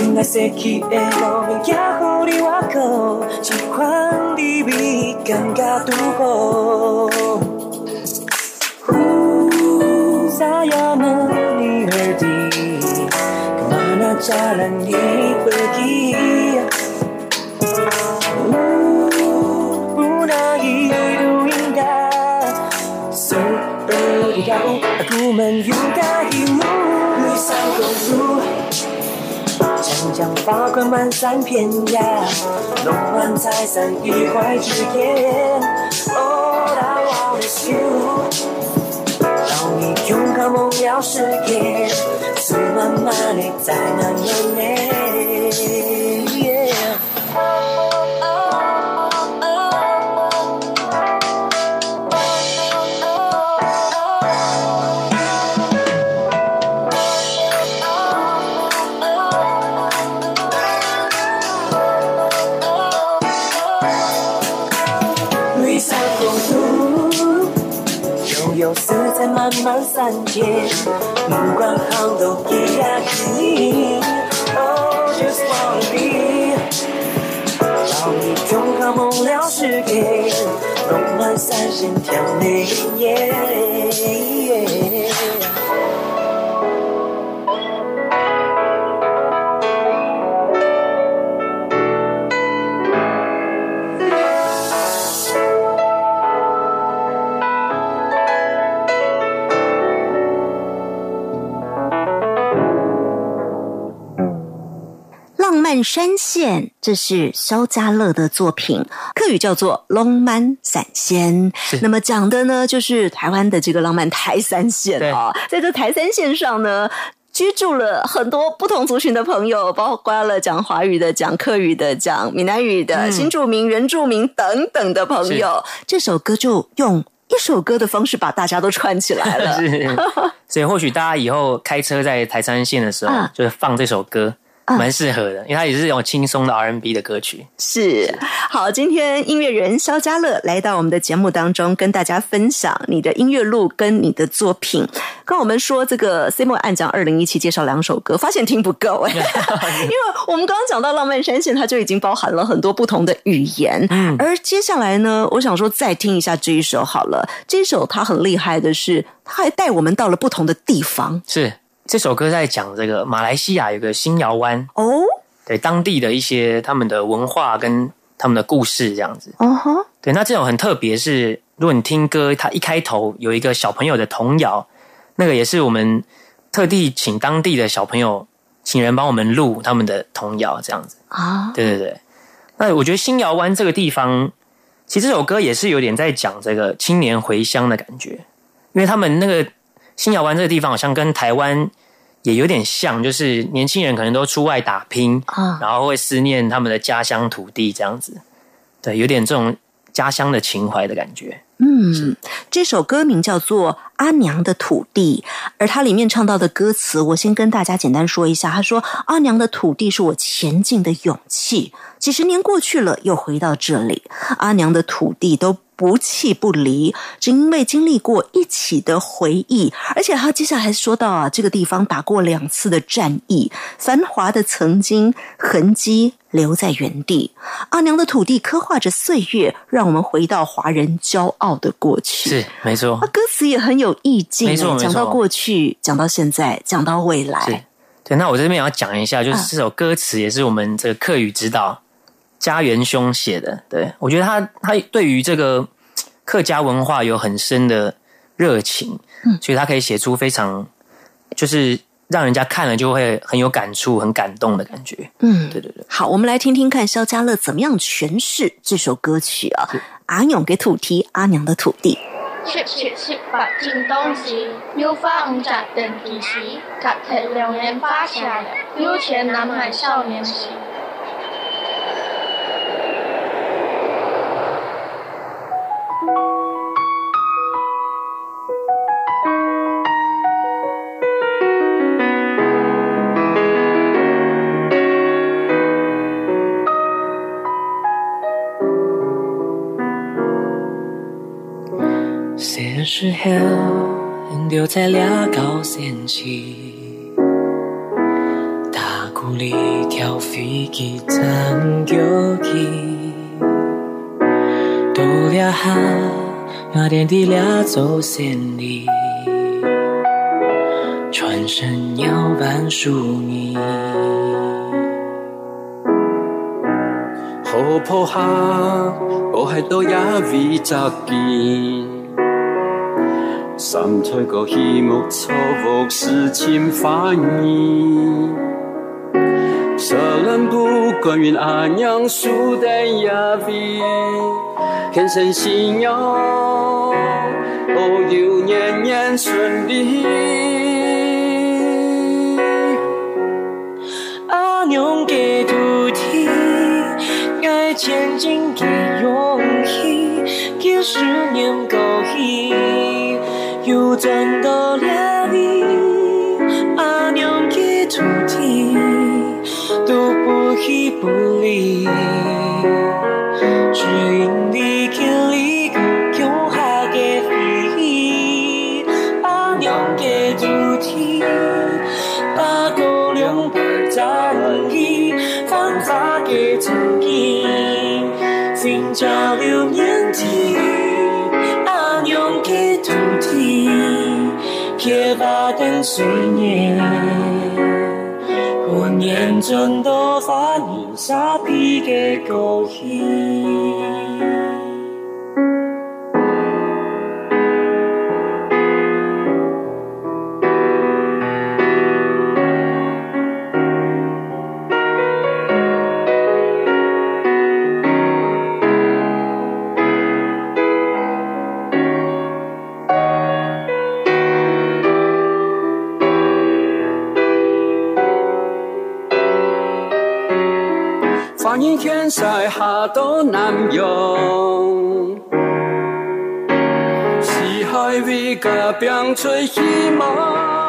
F: 原来失去的路，也乎你我过，这款滋味感觉拄好。呜，咋样能你耳底，kemana jalan ini pergi？呜，pernah hidup indah seperti kau, aku menyukaimu, bersama kau. 长江发宽满山遍野，龙湾彩伞一怀之言。All I want is you，让你勇敢梦了世界，最慢慢的在那眼泪。了世界，龙满三线跳眉眼。
D: 山线，这是肖家乐的作品，客语叫做《浪漫散仙》。那么讲的呢，就是台湾的这个浪漫台三线啊，在这台三线上呢，居住了很多不同族群的朋友，包括了讲华语的、讲客语的、讲闽南语的、新住民、原住民等等的朋友。这首歌就用一首歌的方式把大家都串起来了。
E: 所以或许大家以后开车在台山线的时候，就是放这首歌。蛮适合的，因为它也是一种轻松的 R N B 的歌曲。
D: 是好，今天音乐人肖家乐来到我们的节目当中，跟大家分享你的音乐路跟你的作品。跟我们说这个 C 莫暗讲二零一七介绍两首歌，发现听不够哎，因为我们刚刚讲到浪漫山线，它就已经包含了很多不同的语言。嗯，而接下来呢，我想说再听一下这一首好了。这一首它很厉害的是，它还带我们到了不同的地方。
E: 是。这首歌在讲这个马来西亚有个新窑湾哦，对当地的一些他们的文化跟他们的故事这样子。哦哈，对，那这种很特别，是如果你听歌，它一开头有一个小朋友的童谣，那个也是我们特地请当地的小朋友请人帮我们录他们的童谣这样子啊。对对对，那我觉得新窑湾这个地方，其实这首歌也是有点在讲这个青年回乡的感觉，因为他们那个新窑湾这个地方好像跟台湾。也有点像，就是年轻人可能都出外打拼啊，然后会思念他们的家乡土地这样子，对，有点这种家乡的情怀的感觉。
D: 嗯，这首歌名叫做《阿娘的土地》，而它里面唱到的歌词，我先跟大家简单说一下。他说：“阿娘的土地是我前进的勇气，几十年过去了，又回到这里，阿娘的土地都。”不弃不离，只因为经历过一起的回忆，而且他接下来还说到啊，这个地方打过两次的战役，繁华的曾经痕迹留在原地。阿娘的土地刻画着岁月，让我们回到华人骄傲的过去。
E: 是没错，
D: 歌词也很有意境，没错讲到过去，讲到现在，讲到未来。
E: 对，那我这边也要讲一下，就是这首歌词也是我们这个客语指导。家园兄写的，对我觉得他他对于这个客家文化有很深的热情，嗯，所以他可以写出非常就是让人家看了就会很有感触、很感动的感觉，嗯，对对对。
D: 好，我们来听听看肖家乐怎么样诠释这首歌曲啊。阿勇给土提阿娘的土地，
J: 切切切白金东西，有发五扎等地西，卡特两年发下来，有钱男孩少年时。
F: 是时候丢在了高山起，大鼓里跳飞机长脚起，多了哈那点的了走千里，传声鸟伴树你，好破下我还都要为着你。三岁个希木错误事情发现，舍人不关于阿娘输的压力，天生信仰，哦，有年年顺利。阿娘给土地，爱前进给勇气，给十年高兴。又转到哪里？阿娘的土地都不离不离，只因你给你永下的回忆。娘嘅主题，大哥两百赞意，繁华嘅曾经，新家六年把灯岁年。半年盡都發現沙皮嘅高興。天晒下到南洋，四海为个边吹希望，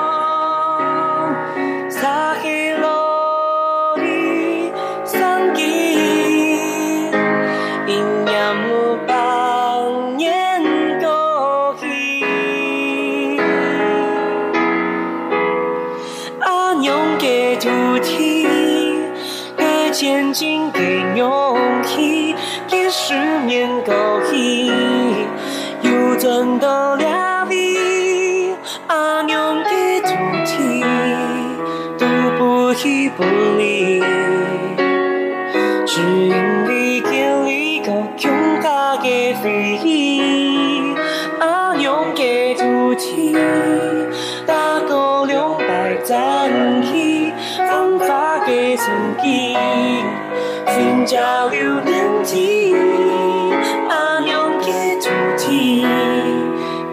F: 新家留年纪，阿娘嘅土地，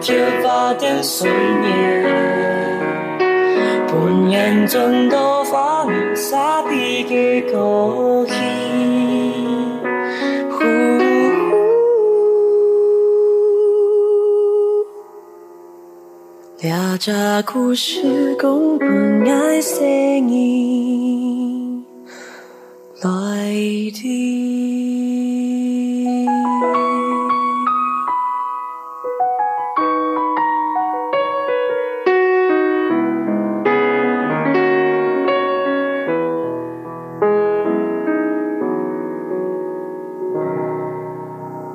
F: 贴发的岁年，半年真都发明沙皮嘅歌戏，呼俩只故事讲不爱声音。来听。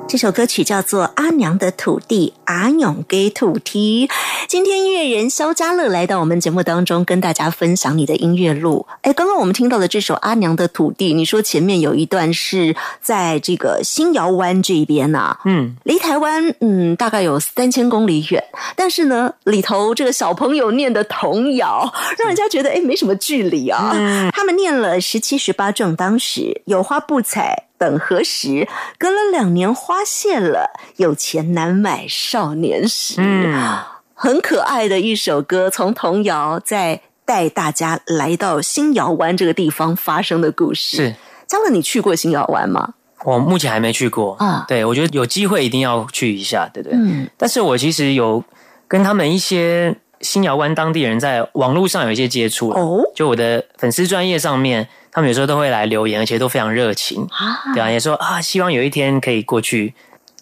D: 这首歌曲叫做《阿娘的土地》，阿勇给土地。今天音乐人肖家乐来到我们节目当中，跟大家分享你的音乐路。哎，刚刚我们听到的这首《阿娘的土地》，你说前面有一段是在这个新窑湾这边呐，嗯，离台湾嗯大概有三千公里远，但是呢，里头这个小朋友念的童谣，让人家觉得哎没什么距离啊。他们念了十七十八正当时，有花不采。等何时？隔了两年花谢了，有钱难买少年时。嗯，很可爱的一首歌，从童谣再带大家来到新窑湾这个地方发生的故事。
E: 是，
D: 张乐，你去过新窑湾吗？
E: 我目前还没去过啊。对，我觉得有机会一定要去一下，对不对？嗯。但是我其实有跟他们一些新窑湾当地人在网络上有一些接触哦。就我的粉丝专业上面。他们有时候都会来留言，而且都非常热情啊！对啊，也说啊，希望有一天可以过去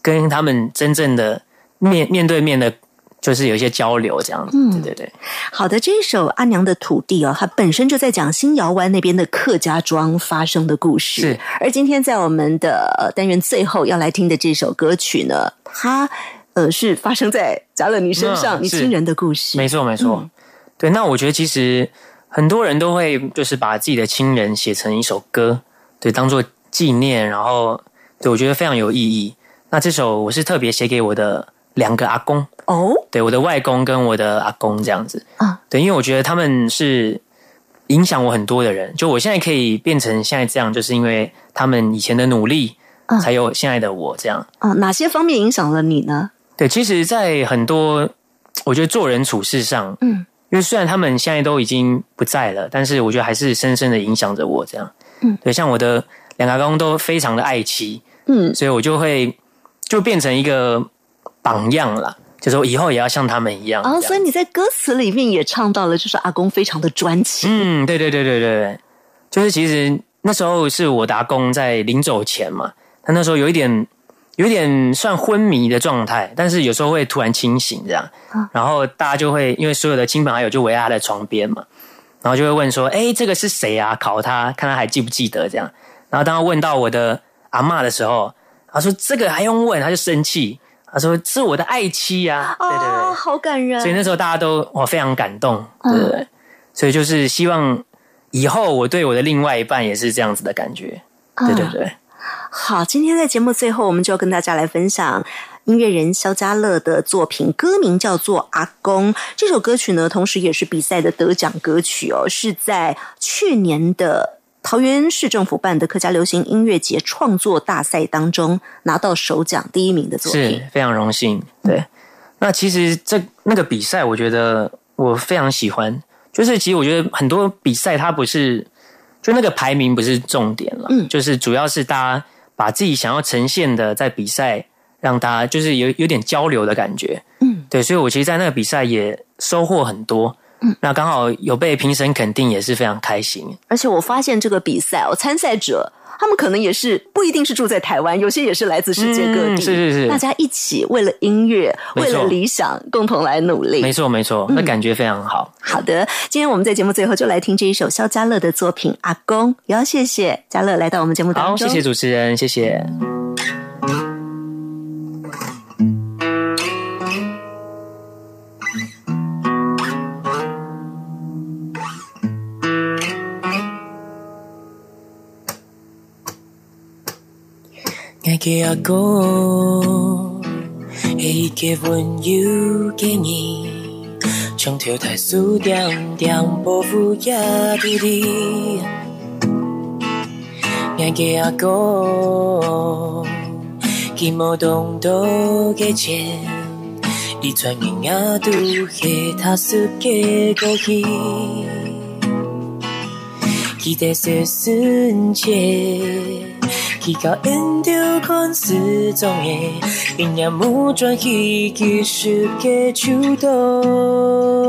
E: 跟他们真正的面面对面的，就是有一些交流这样子。对对对，
D: 好的，这一首《阿娘的土地》哦，它本身就在讲新窑湾那边的客家庄发生的故事。
E: 是，
D: 而今天在我们的单元最后要来听的这首歌曲呢，它呃是发生在贾乐尼身上，你亲人的故事。
E: 没错，没错。对，那我觉得其实。很多人都会就是把自己的亲人写成一首歌，对，当做纪念，然后对我觉得非常有意义。那这首我是特别写给我的两个阿公哦，对，我的外公跟我的阿公这样子啊，对，因为我觉得他们是影响我很多的人，就我现在可以变成现在这样，就是因为他们以前的努力，才有现在的我这样
D: 啊。哪些方面影响了你呢？
E: 对，其实，在很多我觉得做人处事上，嗯。因为虽然他们现在都已经不在了，但是我觉得还是深深的影响着我。这样，嗯，对，像我的两个公都非常的爱妻，嗯，所以我就会就变成一个榜样了，就是我以后也要像他们一样。
D: 啊，所以你在歌词里面也唱到了，就是阿公非常的专情。
E: 嗯，对对对对对，就是其实那时候是我阿公在临走前嘛，他那时候有一点有点算昏迷的状态，但是有时候会突然清醒这样。然后大家就会因为所有的亲朋好友就围在他的床边嘛，然后就会问说：“哎，这个是谁啊？”考他，看他还记不记得这样。然后当他问到我的阿妈的时候，他说：“这个还用问？”他就生气，他说：“是我的爱妻呀！”对对对，
D: 好感人。
E: 所以那时候大家都我非常感动，对不对？所以就是希望以后我对我的另外一半也是这样子的感觉，对对对。
D: 好，今天在节目最后，我们就要跟大家来分享音乐人肖家乐的作品，歌名叫做《阿公》。这首歌曲呢，同时也是比赛的得奖歌曲哦，是在去年的桃园市政府办的客家流行音乐节创作大赛当中拿到首奖第一名的作品，
E: 是非常荣幸。对，那其实这那个比赛，我觉得我非常喜欢。就是其实我觉得很多比赛它不是就那个排名不是重点了，嗯，就是主要是大家把自己想要呈现的在比赛让大家就是有有点交流的感觉，嗯，对，所以我其实，在那个比赛也收获很多。那刚好有被评审肯定，也是非常开心。
D: 而且我发现这个比赛哦，参赛者他们可能也是不一定是住在台湾，有些也是来自世界各地。
E: 是是是，
D: 大家一起为了音乐，为了理想，共同来努力。
E: 没错没错，那感觉非常好。
D: 好的，今天我们在节目最后就来听这一首肖家乐的作品《阿公》，也要谢谢家乐来到我们节目当
E: 中。好，谢谢主持人，谢谢。
F: 爱嘅阿哥，一个温柔嘅人，从头台数点点保护也独立。爱嘅阿哥，寂寞动多嘅钱，一串银牙都系他世嘅过去，记得是瞬间。去到因着看始终的，因也无转去继续嘅手动。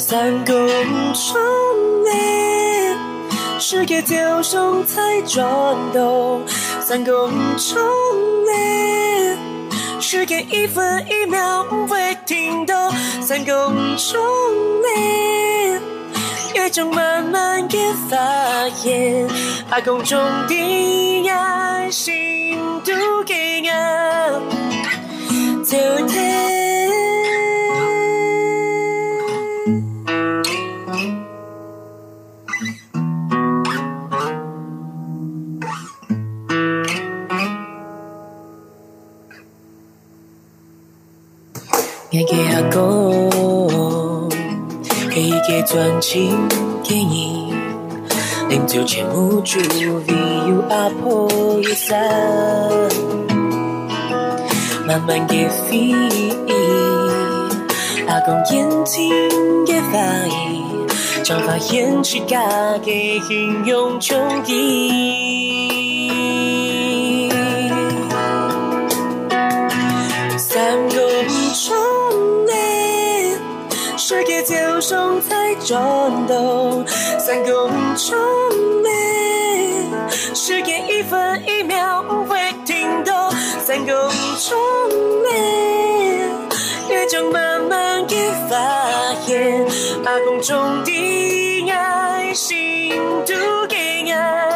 F: 三公钟的，世界就像在转动。三公钟的，世界一分一秒会停动。三公钟的。一种慢慢的发现，阿公中的爱心都给我，昨天。爱给阿公。一个专情的人，临走前母祝福有阿婆一生，慢慢的飞，阿公眼睛的发音，将发现起家的形容中意，转动，三公钟内，世界一分一秒会停动，三公钟内，也将慢慢的发现，把风中的爱心都给我，